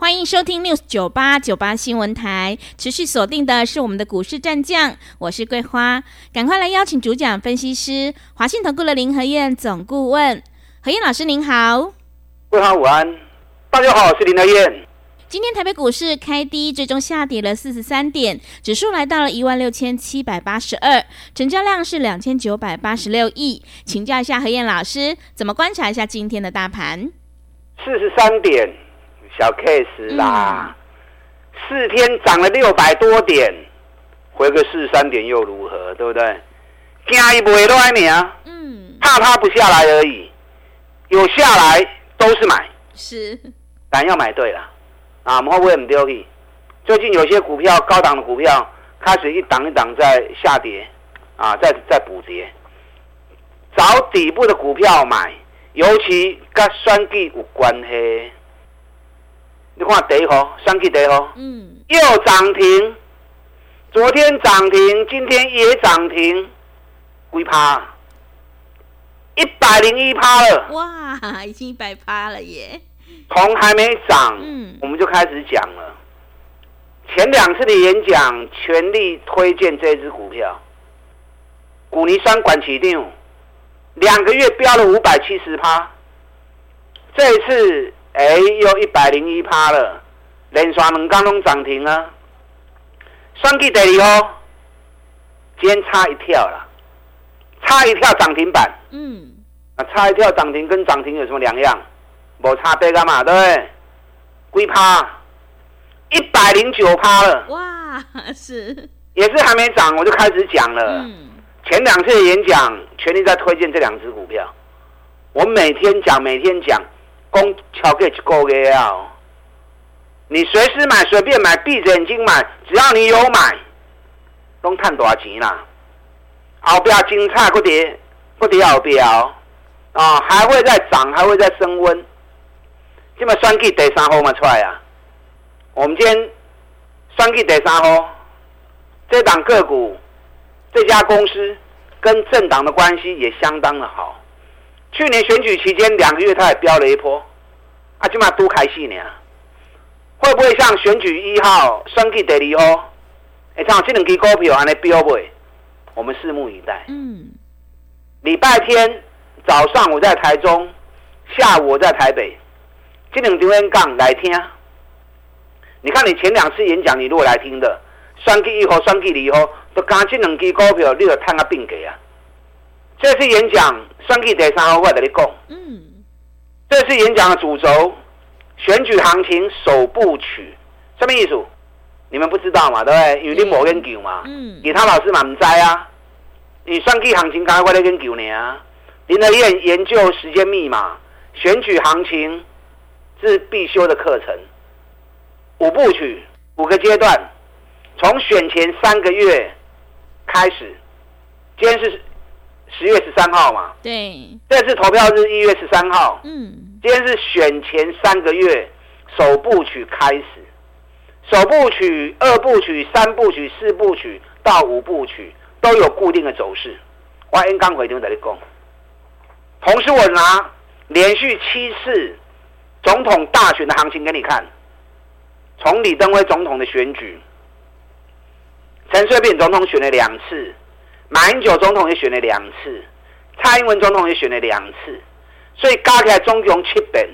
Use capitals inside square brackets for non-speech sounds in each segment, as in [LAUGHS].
欢迎收听 News 九八九八新闻台，持续锁定的是我们的股市战将，我是桂花，赶快来邀请主讲分析师华信投顾的林和燕总顾问，何燕老师您好，桂花午安，大家好，我是林和燕。今天台北股市开低，最终下跌了四十三点，指数来到了一万六千七百八十二，成交量是两千九百八十六亿，请教一下何燕老师，怎么观察一下今天的大盘？四十三点。小 case 啦，四、嗯、天涨了六百多点，回个四十三点又如何？对不对？惊一不会乱你啊嗯，怕它不下来而已，有下来都是买，是，但要买对了啊！我们会不会很丢弃？最近有些股票高档的股票开始一档一档在下跌啊，在在补跌，找底部的股票买，尤其跟选举有关系。你看第一号，上期第一号，嗯，又涨停，昨天涨停，今天也涨停，几趴？一百零一趴了，哇，已经一百趴了耶！从还没涨，嗯，我们就开始讲了。前两次的演讲，全力推荐这支股票，古尼山管起定，两个月飙了五百七十趴，这一次。哎，又一百零一趴了，连刷两刚拢涨停啊！算计第二号，今天差一跳了，差一跳涨停板。嗯，啊，差一跳涨停跟涨停有什么两样？无差别干嘛？对不对？几趴？一百零九趴了。哇，是。也是还没涨，我就开始讲了。嗯。前两次的演讲，全力在推荐这两只股票。我每天讲，每天讲。公桥给去够嘅哦，你随时买，随便买，闭着眼睛买，只要你有买，都赚多少钱啦？后边精彩不跌，不跌后边啊，还会再涨，还会再升温。今麦选举第三号嘛出来啊？我们今天选举第三号，这档个股，这家公司跟政党的关系也相当的好。去年选举期间两个月，他也飙了一波，啊，起码多开心呢。会不会像选举一号选举第二号，哎，像这两支股票安尼飙不？我们拭目以待。嗯。礼拜天早上我在台中，下午我在台北，这两天讲来听。你看你前两次演讲，你如果来听的，选举一号、选举二号，都刚这两支股票，你就探个病给啊。这次演讲，算计第三号，我跟你讲。嗯。这次演讲的主轴，选举行情首部曲，什么意思？你们不知道嘛？对不对？因为你没研究嘛。嗯。其他老师嘛唔知啊。你算计行情刚才我在研究你啊。林德燕研究时间密码，选举行情是必修的课程。五部曲，五个阶段，从选前三个月开始。今天是。十月十三号嘛，对，这次投票是一月十三号。嗯，今天是选前三个月首部曲开始，首部曲、二部曲、三部曲、四部曲到五部曲都有固定的走势。我刚刚回头在这里讲，同时我拿连续七次总统大选的行情给你看，从李登辉总统的选举，陈水扁总统选了两次。马英九总统也选了两次，蔡英文总统也选了两次，所以加起来总共七本，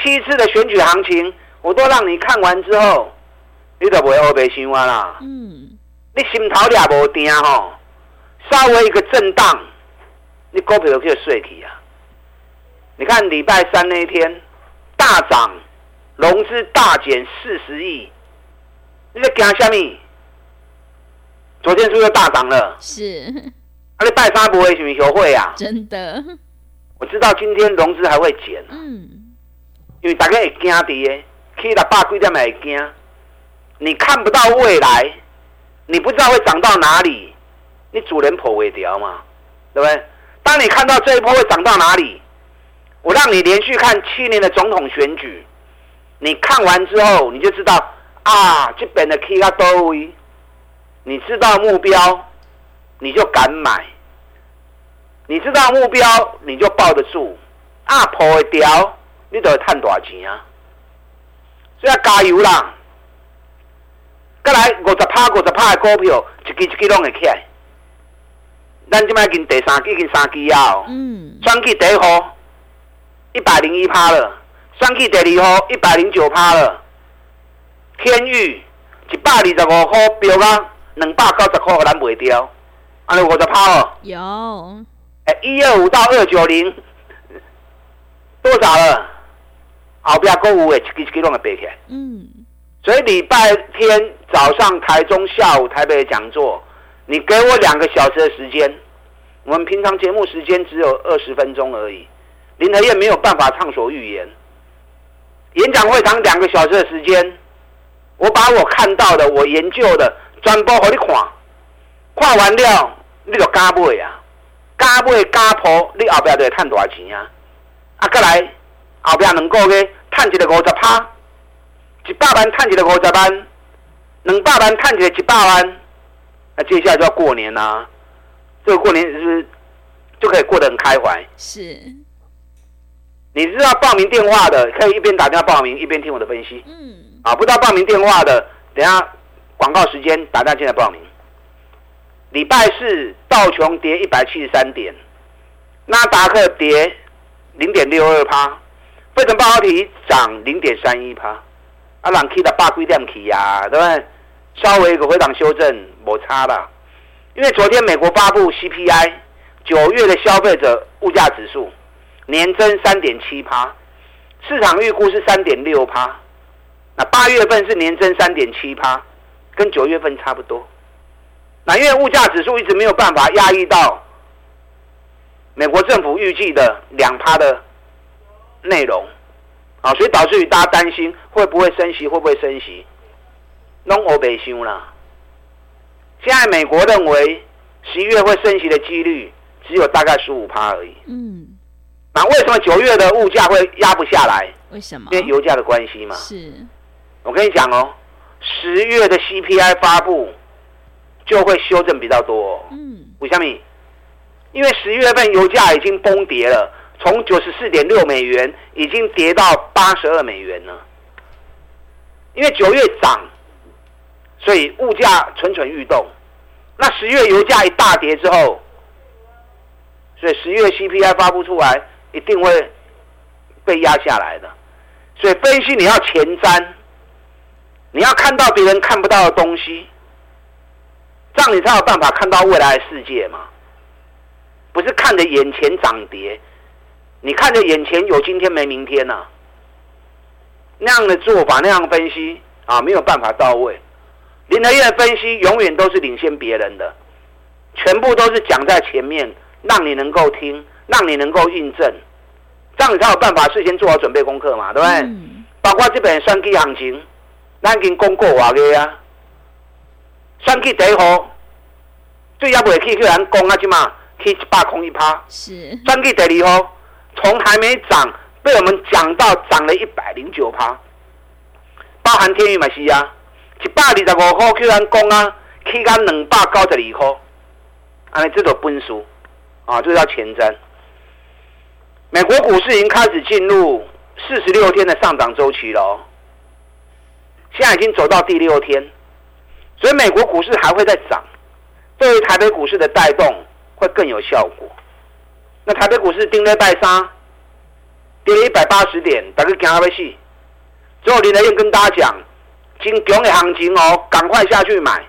七次的选举行情，我都让你看完之后，你都不会后悔想我啦。嗯，你心头也无定吼，稍微一个震荡，你股票就可以睡去啊。你看礼拜三那一天大涨，融资大减四十亿，你在惊什么？昨天是不是大涨了？是，啊，你拜三不会什么优惠啊？真的，我知道今天融资还会减，嗯，因为大家会惊跌，去到八几点也会惊，你看不到未来，你不知道会涨到哪里，你主人跑尾掉嘛，对不对？当你看到这一波会涨到哪里，我让你连续看七年的总统选举，你看完之后你就知道啊，这边的 K 它多位，你知道目标，你就敢买，你知道目标你就抱得住，啊，跑尾掉，你就会赚大钱啊？所以要加油啦！再来五十趴、五十趴的股票，一支一支拢会起来。咱即摆已经第三季、已经三季啊！嗯。选举第一号一百零一趴了，选举第二号一百零九趴了。天宇一百二十五块标啊，两百九十块咱卖掉，安尼五十趴哦。有。哎，一二五到二九零，多少了？后边购物的，一支一支拢会背起来。嗯。所以礼拜天早上台中，下午台北的讲座，你给我两个小时的时间，我们平常节目时间只有二十分钟而已，林和燕没有办法畅所欲言。演讲会堂两个小时的时间，我把我看到的、我研究的全部给你看，看完了你就加买啊，加买加铺，你后边就会赚多少钱啊？啊，再来后边两个月赚一个五十趴。一百万赚一个五十万，两百万赚一个一百万，那接下来就要过年啦、啊。这个过年是不是就可以过得很开怀？是。你知道报名电话的，可以一边打电话报名，一边听我的分析。嗯。啊，不知道报名电话的，等下广告时间打电进来报名。礼拜四道琼跌一百七十三点，纳达克跌零点六二趴，费城半导体涨零点三一趴。啊，人去到百几点起呀，对不对？稍微一个回档修正，没差啦。因为昨天美国发布 CPI，九月的消费者物价指数年增三点七趴，市场预估是三点六趴。那八月份是年增三点七趴，跟九月份差不多。那因为物价指数一直没有办法压抑到美国政府预计的两趴的内容。啊，所以导致于大家担心会不会升息，会不会升息？拢欧北修啦。现在美国认为十一月会升息的几率只有大概十五趴而已。嗯。那为什么九月的物价会压不下来？为什么？因为油价的关系嘛。是。我跟你讲哦，十月的 CPI 发布就会修正比较多。嗯。为什么？因为十月份油价已经崩跌了。从九十四点六美元已经跌到八十二美元了，因为九月涨，所以物价蠢蠢欲动。那十月油价一大跌之后，所以十月 CPI 发布出来一定会被压下来的。所以分析你要前瞻，你要看到别人看不到的东西，这样你才有办法看到未来的世界嘛。不是看着眼前涨跌。你看着眼前有今天没明天呐、啊，那样的做法，那样的分析啊，没有办法到位。林和燕的分析永远都是领先别人的，全部都是讲在前面，让你能够听，让你能够印证，这样你才有办法事先做好准备功课嘛，对不对？嗯、包括这本三 K 行情，咱已经公告话个啊，算计第一号，最要不去去人讲啊，即嘛去一百空一趴，是。选举第二号。从还没涨，被我们讲到涨了一百零九趴，包含天宇嘛是啊，一百二十五块，去人讲啊，去到两百九十二块，啊，这种本事啊，这叫前瞻。美国股市已经开始进入四十六天的上涨周期了哦，现在已经走到第六天，所以美国股市还会再涨，对于台北股市的带动会更有效果。那台北股市顶礼拜三跌了一百八十点，大家惊到要死。最后林德燕跟大家讲，金强的行情哦，赶快下去买。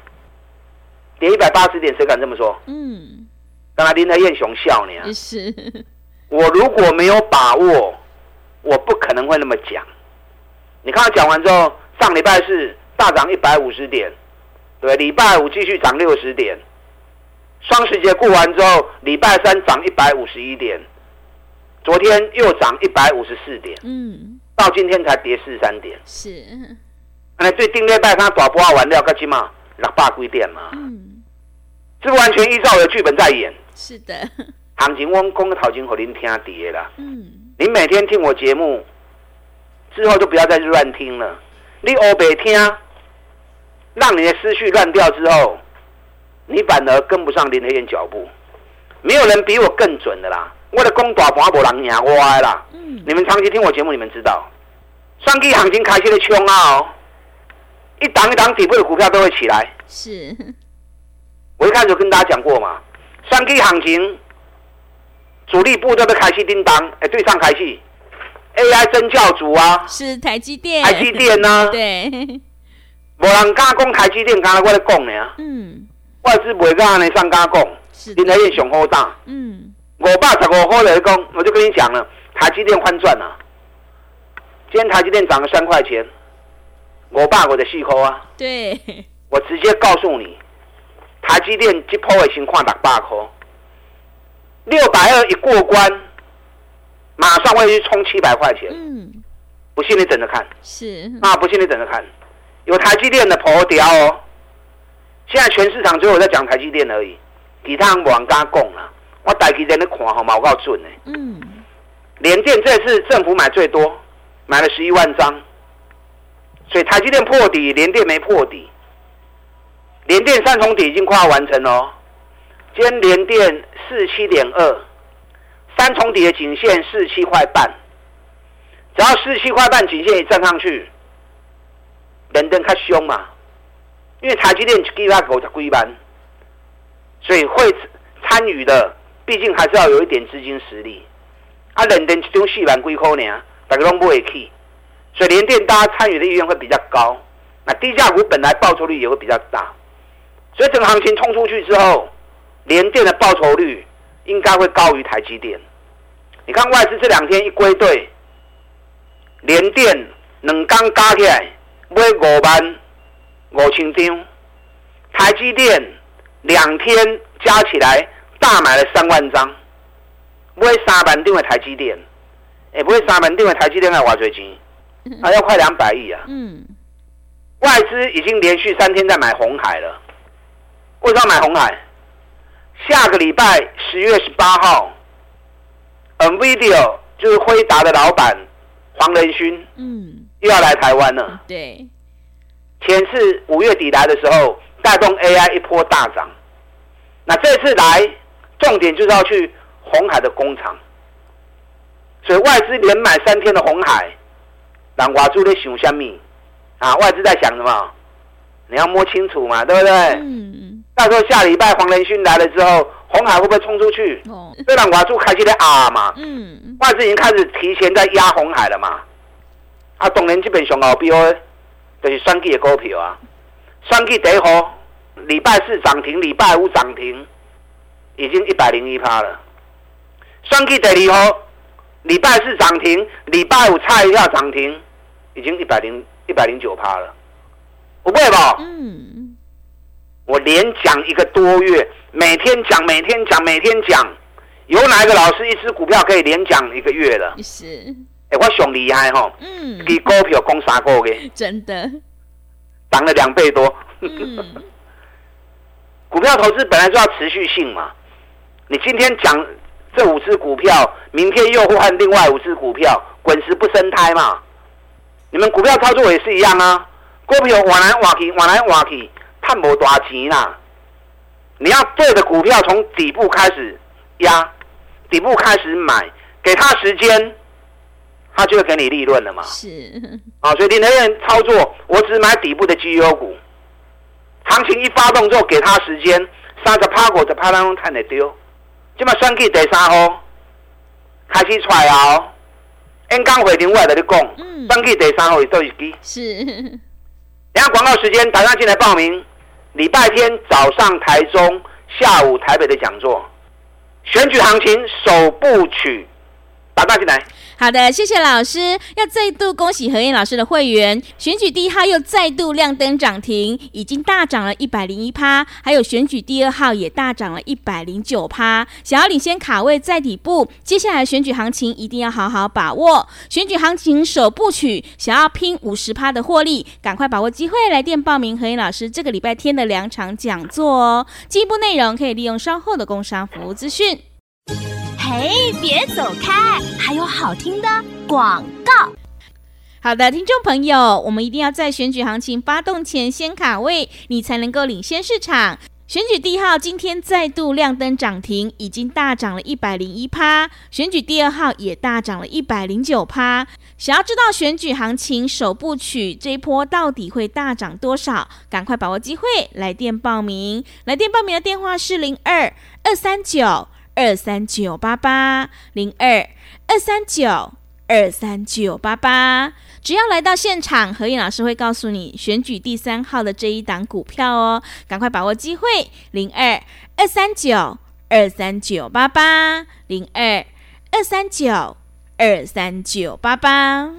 跌一百八十点，谁敢这么说？嗯。刚才林德燕熊笑你啊。是。我如果没有把握，我不可能会那么讲。你看他讲完之后，上礼拜四大涨一百五十点，对，礼拜五继续涨六十点。双十节过完之后，礼拜三涨一百五十一点，昨天又涨一百五十四点，嗯，到今天才跌四十三点，是。那最顶礼拜三大波完了，干起嘛？六百几点嘛，嗯，是不完全依照我的剧本在演？是的，行情我讲个头前给您听跌啦。嗯，您每天听我节目之后，就不要再乱听了。你欧北听，让你的思绪乱掉之后，你反而跟不上林和燕脚步。没有人比我更准的啦。我的公大盘无人赢我的啦。嗯，你们长期听我节目，你们知道，双 K 行情开始的冲啊哦，一档一档底部的股票都会起来。是，我一开始跟大家讲过嘛，双 K 行情主力部都在开始叮当，哎，对上开始 AI 真教主啊，是台积电，台积电呐、啊？[LAUGHS] 对，无人敢讲台积电，刚才我咧讲呢。嗯，外资不会跟你上敢讲，林和彦雄厚大。嗯。五百十五块来讲，我就跟你讲了，台积电翻转了。今天台积电涨了三块钱，我爸我的细口啊。对。我直接告诉你，台积电这波的情况六百块，六百二一过关，马上会去充七百块钱。嗯。不信你等着看。是。啊，不信你等着看，有台积电的破掉哦。现在全市场只有我在讲台积电而已，其他人不敢讲了。我大记在那看好嘛，我告诉你。嗯。联电这次政府买最多，买了十一万张，所以台积电破底，联电没破底。联电三重底已经快要完成了。今天联电四七点二，三重底的颈线四七块半，只要四七块半颈线一站上去，联电较凶嘛，因为台积电基本上狗在龟班，所以会参与的。毕竟还是要有一点资金实力，啊，联电这种细板龟壳呢，大家都不会去，所以联电大家参与的意愿会比较高。那低价股本来报酬率也会比较大，所以整个行情冲出去之后，联电的报酬率应该会高于台积电。你看外资这两天一归队，连电两刚加起来买五万五千张，台积电两天加起来。大买了三万张，不会三万定位台积电，也不会三万定位台积电还挖掘机，还要快两百亿啊！嗯，外资已经连续三天在买红海了。为什么买红海？下个礼拜十月十八号，NVIDIA 就是辉达的老板黄仁勋，嗯，又要来台湾了。对，前次五月底来的时候，带动 AI 一波大涨，那这次来。重点就是要去红海的工厂，所以外资连买三天的红海，让外资在想什么啊？外资在想什么？你要摸清楚嘛，对不对？嗯。到时候下礼拜黄仁勋来了之后，鸿海会不会冲出去？哦。这让外资开始在啊嘛。嗯。外资已经开始提前在压红海了嘛。啊，当然基本上后标就是双 G 的股票啊，双 G 第一号礼拜四涨停，礼拜五涨停。已经一百零一趴了，双 G 第二号，礼拜四涨停，礼拜五差一下涨停，已经一百零一百零九趴了，不会吧？嗯，我连讲一个多月，每天讲，每天讲，每天讲，有哪一个老师一支股票可以连讲一个月的？是，哎，我熊厉害哈，嗯，给股票攻三个月，真的，涨了两倍多。嗯，[LAUGHS] 股票投资本来就要持续性嘛。你今天讲这五只股票，明天又换另外五只股票，滚石不生胎嘛？你们股票操作也是一样啊，股票往来往去，往来往去，赚不大钱啦。你要对的股票从底部开始压，底部开始买，给他时间，他就会给你利润了嘛。是 [LAUGHS] 啊，所以你那边操作，我只买底部的绩优股，行情一发动之后，给他时间，三十趴股的趴当中赚得丢。今麦选举第三号开始出来哦，演讲会另外来你讲，选举第三号是多少支？是。[LAUGHS] 等下广告时间，打上进来报名。礼拜天早上台中，下午台北的讲座，选举行情首部曲，把大进来。好的，谢谢老师。要再度恭喜何燕老师的会员，选举第一号又再度亮灯涨停，已经大涨了一百零一趴。还有选举第二号也大涨了一百零九趴。想要领先卡位在底部，接下来选举行情一定要好好把握。选举行情首部曲，想要拼五十趴的获利，赶快把握机会，来电报名何燕老师这个礼拜天的两场讲座哦。进一步内容可以利用稍后的工商服务资讯。哎，别走开，还有好听的广告。好的，听众朋友，我们一定要在选举行情发动前先卡位，你才能够领先市场。选举第一号今天再度亮灯涨停，已经大涨了一百零一趴。选举第二号也大涨了一百零九趴。想要知道选举行情首部曲这一波到底会大涨多少？赶快把握机会，来电报名。来电报名的电话是零二二三九。二三九八八零二二三九二三九八八，只要来到现场，和彦老师会告诉你选举第三号的这一档股票哦，赶快把握机会，零二二三九二三九八八零二二三九二三九八八。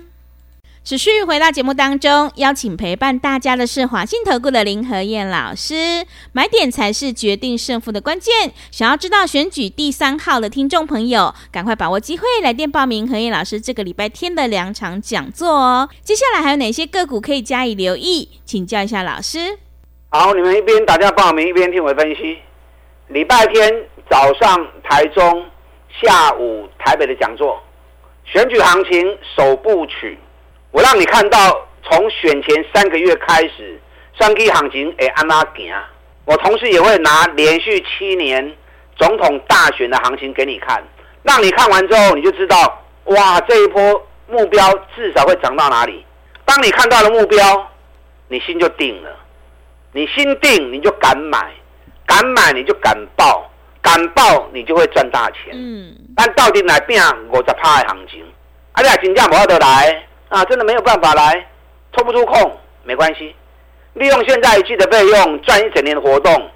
持续回到节目当中，邀请陪伴大家的是华信投顾的林和燕老师。买点才是决定胜负的关键。想要知道选举第三号的听众朋友，赶快把握机会来电报名和燕老师这个礼拜天的两场讲座哦。接下来还有哪些个股可以加以留意？请教一下老师。好，你们一边打电话报名，一边听我分析。礼拜天早上台中，下午台北的讲座，选举行情首部曲。我让你看到从选前三个月开始，三 K 行情诶按哪行？我同时也会拿连续七年总统大选的行情给你看，让你看完之后你就知道，哇，这一波目标至少会涨到哪里。当你看到了目标，你心就定了，你心定你就敢买，敢买你就敢报，敢报你就会赚大钱。嗯，但到底来变五十趴的行情，啊，你真正无法得来。啊，真的没有办法来，抽不出空没关系，利用现在一季的费用赚一整年的活动，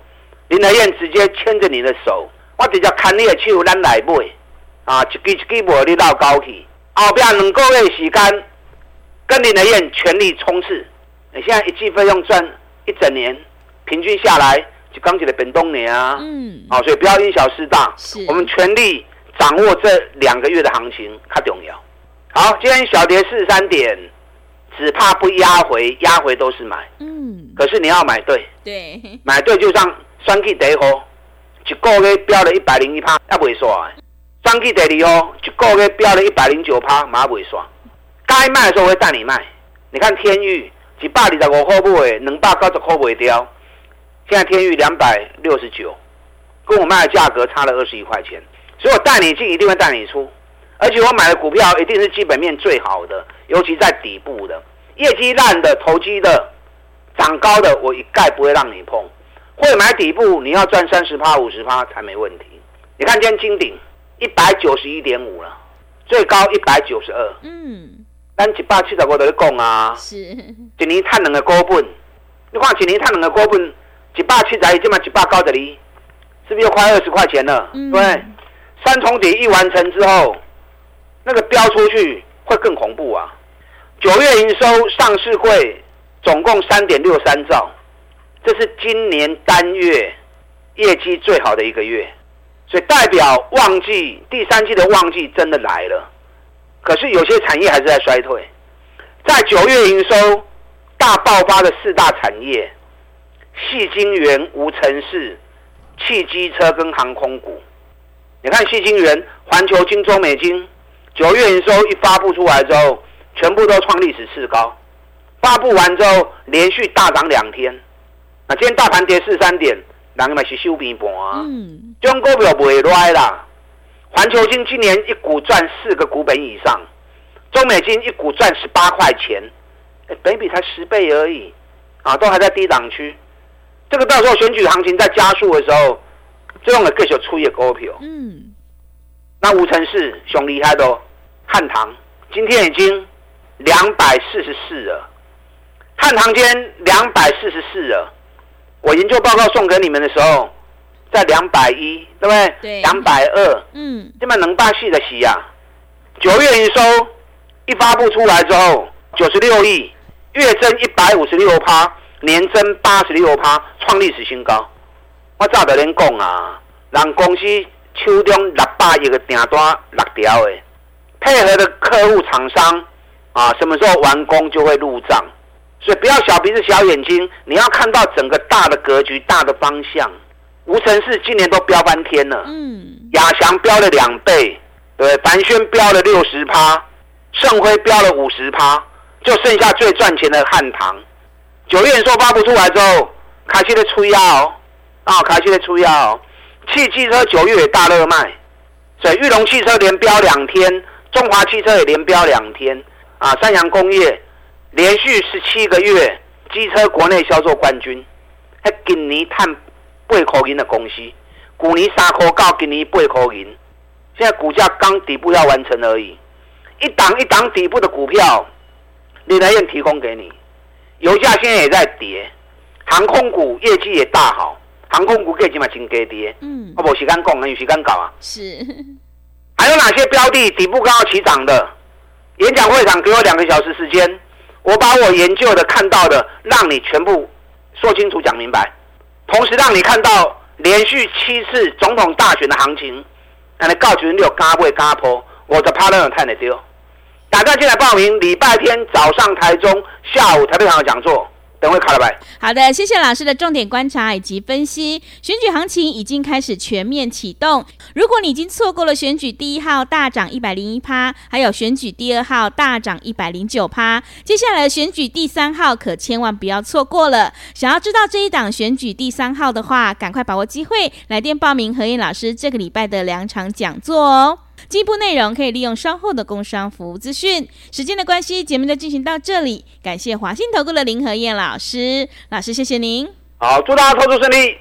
林德燕直接牵着你的手，我直接看你的手咱来买，啊，一支一支无你到高去，后边两个月时间跟林德燕全力冲刺，你现在一季费用赚一整年，平均下来就刚起的本东年啊，嗯，好，所以不要因小失大，是。我们全力掌握这两个月的行情，较重要。好，今天小跌四十三点，只怕不压回，压回都是买。嗯，可是你要买对，对，买对就像双 K 第一号，一个月飙了一百零一趴，也未算。双 K 第二号，一个月飙了一百零九趴，马上袂刷。该卖的时候我会带你卖。你看天域一百二十五块买，两百九十块卖掉。现在天域两百六十九，跟我卖的价格差了二十一块钱，所以我带你进，一定会带你出。而且我买的股票一定是基本面最好的，尤其在底部的，业绩烂的、投机的、涨高的，我一概不会让你碰。会买底部，你要赚三十趴、五十趴才没问题。你看今天金鼎一百九十一点五了，最高一百九十二。嗯，咱一百七十五在讲啊，是一年赚两个股本。你看一年赚两个股本，一百七十一，今嘛一百九十二，是不是又快二十块钱了？嗯、对，三重底一完成之后。那个飙出去会更恐怖啊！九月营收上市会总共三点六三兆，这是今年单月业绩最好的一个月，所以代表旺季第三季的旺季真的来了。可是有些产业还是在衰退，在九月营收大爆发的四大产业：矽晶圆、无尘室、汽机车跟航空股。你看矽晶圆，环球晶、中美晶。九月营收一发布出来之后，全部都创历史次高。发布完之后，连续大涨两天。那今天大盘跌四三点，人们是收平盘啊。嗯，这种股票不会来啦。环球金今年一股赚四个股本以上，中美金一股赚十八块钱，哎，本比才十倍而已，啊，都还在低档区。这个到时候选举行情在加速的时候，这种的各小出一个股票。嗯，那无尘室熊厉害的。汉唐今天已经两百四十四了，汉唐今天两百四十四了。我研究报告送给你们的时候，在两百一，对不对？对。两百二，嗯，这么能把戏的戏呀，九月营收一发布出来之后，九十六亿，月增一百五十六趴，年增八十六趴，创历史新高。我早就恁讲啊，人公司手中六百亿的订单六条的，配合的客户厂商啊，什么时候完工就会入账。所以不要小鼻子小眼睛，你要看到整个大的格局、大的方向。无城市今年都飙翻天了，嗯，亚翔飙了两倍，对，凡轩飙了六十趴，盛辉飙了五十趴，就剩下最赚钱的汉唐。九月营收发布出来之后，开始在出药哦，啊，开始在吹啊哦。汽机车九月也大热卖，所以玉龙汽车连飙两天，中华汽车也连飙两天，啊，三洋工业连续十七个月机车国内销售冠军，还今年探。八块银的公司，去年三块到今年八块银，现在股价刚底部要完成而已，一档一档底部的股票，李来燕提供给你。油价现在也在跌，航空股业绩也大好，航空股业绩嘛真给跌。嗯，我冇时间讲，有时间搞啊。是。还有哪些标的底部刚要起涨的？演讲会场给我两个小时时间，我把我研究的、看到的，让你全部说清楚、讲明白。同时让你看到连续七次总统大选的行情，让你告诉你有嘎不嘎坡，我的 partner 太难丢。大家进来报名，礼拜天早上台中，下午台北场的讲座。等会卡了吧。好的，谢谢老师的重点观察以及分析。选举行情已经开始全面启动。如果你已经错过了选举第一号大涨一百零一趴，还有选举第二号大涨一百零九趴，接下来选举第三号可千万不要错过了。想要知道这一档选举第三号的话，赶快把握机会，来电报名何燕老师这个礼拜的两场讲座哦。进一步内容可以利用稍后的工商服务资讯。时间的关系，节目就进行到这里。感谢华信投顾的林和燕老师，老师谢谢您。好，祝大家投资顺利。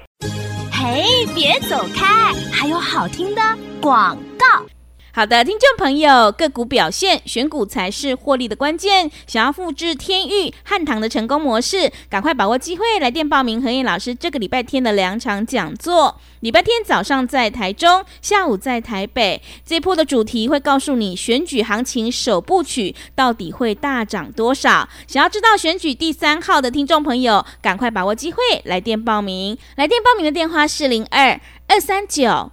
嘿，别走开，还有好听的广告。好的，听众朋友，个股表现，选股才是获利的关键。想要复制天域、汉唐的成功模式，赶快把握机会，来电报名何燕老师这个礼拜天的两场讲座。礼拜天早上在台中，下午在台北。这波的主题会告诉你选举行情首部曲到底会大涨多少。想要知道选举第三号的听众朋友，赶快把握机会，来电报名。来电报名的电话是零二二三九。